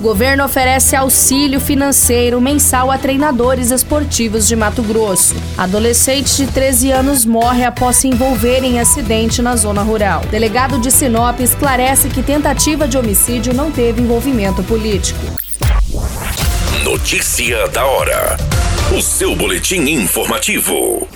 Governo oferece auxílio financeiro mensal a treinadores esportivos de Mato Grosso. Adolescente de 13 anos morre após se envolver em acidente na zona rural. Delegado de Sinop esclarece que tentativa de homicídio não teve envolvimento político. Notícia da hora. O seu boletim informativo.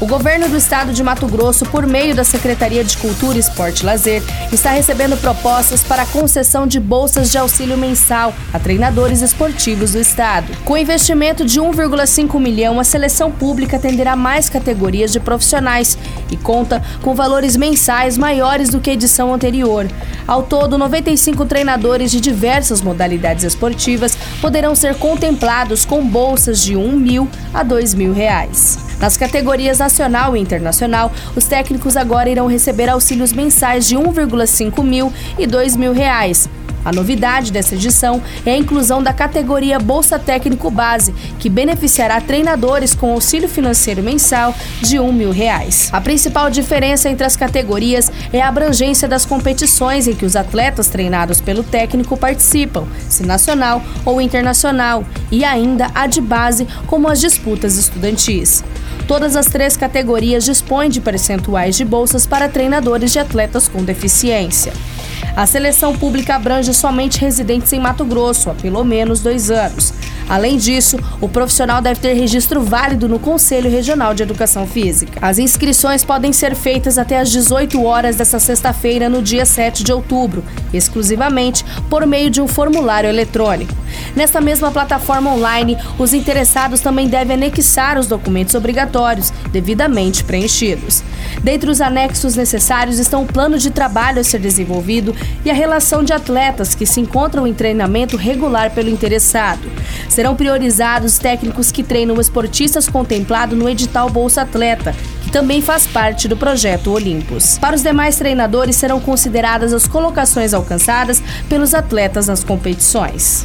O governo do estado de Mato Grosso, por meio da Secretaria de Cultura, Esporte e Lazer, está recebendo propostas para a concessão de bolsas de auxílio mensal a treinadores esportivos do estado. Com investimento de 1,5 milhão, a seleção pública atenderá mais categorias de profissionais e conta com valores mensais maiores do que a edição anterior. Ao todo, 95 treinadores de diversas modalidades esportivas poderão ser contemplados com bolsas de 1 mil a 2 mil reais. Nas categorias nacional e internacional, os técnicos agora irão receber auxílios mensais de 1,5 mil e 2 mil reais. A novidade dessa edição é a inclusão da categoria Bolsa Técnico Base, que beneficiará treinadores com auxílio financeiro mensal de um mil reais. A principal diferença entre as categorias é a abrangência das competições em que os atletas treinados pelo técnico participam, se nacional ou internacional, e ainda a de base, como as disputas estudantis. Todas as três categorias dispõem de percentuais de bolsas para treinadores de atletas com deficiência. A seleção pública abrange somente residentes em Mato Grosso há pelo menos dois anos. Além disso, o profissional deve ter registro válido no Conselho Regional de Educação Física. As inscrições podem ser feitas até às 18 horas desta sexta-feira, no dia 7 de outubro, exclusivamente por meio de um formulário eletrônico. Nesta mesma plataforma online, os interessados também devem anexar os documentos obrigatórios, devidamente preenchidos. Dentre os anexos necessários estão o plano de trabalho a ser desenvolvido e a relação de atletas que se encontram em treinamento regular pelo interessado. Serão priorizados técnicos que treinam esportistas contemplados no edital Bolsa Atleta, que também faz parte do projeto Olimpos. Para os demais treinadores serão consideradas as colocações alcançadas pelos atletas nas competições.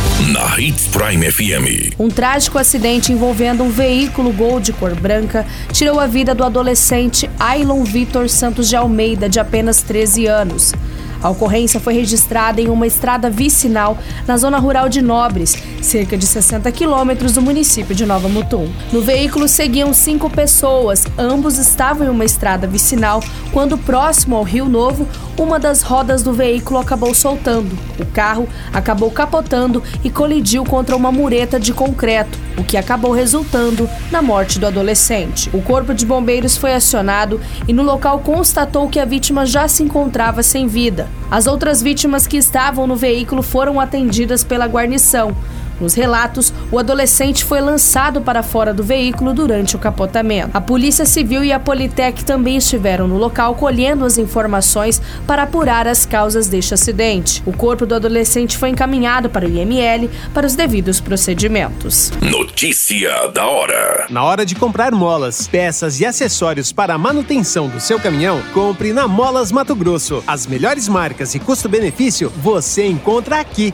na Hits Prime FM. Um trágico acidente envolvendo um veículo Gol de cor branca tirou a vida do adolescente Ailon Vitor Santos de Almeida, de apenas 13 anos. A ocorrência foi registrada em uma estrada vicinal na zona rural de Nobres, cerca de 60 quilômetros do município de Nova Mutum. No veículo seguiam cinco pessoas, ambos estavam em uma estrada vicinal quando, próximo ao Rio Novo, uma das rodas do veículo acabou soltando. O carro acabou capotando e colidiu contra uma mureta de concreto, o que acabou resultando na morte do adolescente. O corpo de bombeiros foi acionado e no local constatou que a vítima já se encontrava sem vida. As outras vítimas que estavam no veículo foram atendidas pela guarnição. Nos relatos, o adolescente foi lançado para fora do veículo durante o capotamento. A Polícia Civil e a Politec também estiveram no local colhendo as informações para apurar as causas deste acidente. O corpo do adolescente foi encaminhado para o IML para os devidos procedimentos. Notícia da hora. Na hora de comprar molas, peças e acessórios para a manutenção do seu caminhão, compre na Molas Mato Grosso. As melhores marcas e custo-benefício você encontra aqui.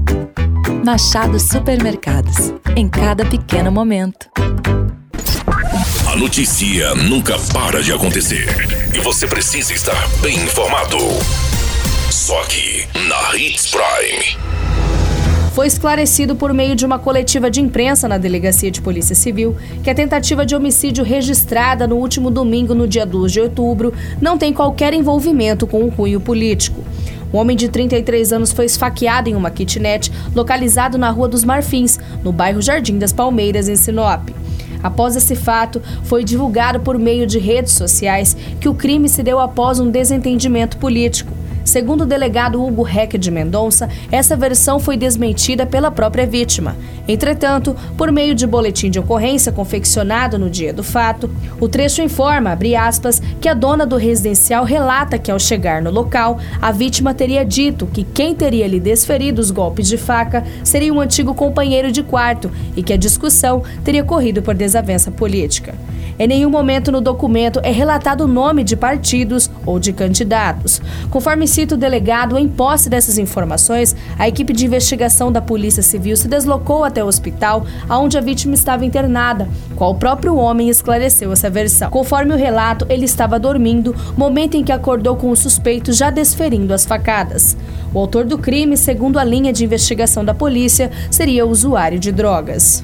Machado Supermercados. Em cada pequeno momento. A notícia nunca para de acontecer. E você precisa estar bem informado. Só aqui, na Hits Prime. Foi esclarecido por meio de uma coletiva de imprensa na Delegacia de Polícia Civil que a tentativa de homicídio registrada no último domingo, no dia 2 de outubro, não tem qualquer envolvimento com o cunho político. Um homem de 33 anos foi esfaqueado em uma kitnet localizado na Rua dos Marfins, no bairro Jardim das Palmeiras, em Sinop. Após esse fato, foi divulgado por meio de redes sociais que o crime se deu após um desentendimento político. Segundo o delegado Hugo Reck de Mendonça, essa versão foi desmentida pela própria vítima. Entretanto, por meio de boletim de ocorrência confeccionado no dia do fato, o trecho informa, aspas, que a dona do residencial relata que ao chegar no local, a vítima teria dito que quem teria lhe desferido os golpes de faca seria um antigo companheiro de quarto e que a discussão teria corrido por desavença política. Em nenhum momento no documento é relatado o nome de partidos ou de candidatos. Conforme cita o delegado, em posse dessas informações, a equipe de investigação da Polícia Civil se deslocou até o hospital onde a vítima estava internada, qual o próprio homem esclareceu essa versão. Conforme o relato, ele estava dormindo, momento em que acordou com o suspeito já desferindo as facadas. O autor do crime, segundo a linha de investigação da polícia, seria usuário de drogas.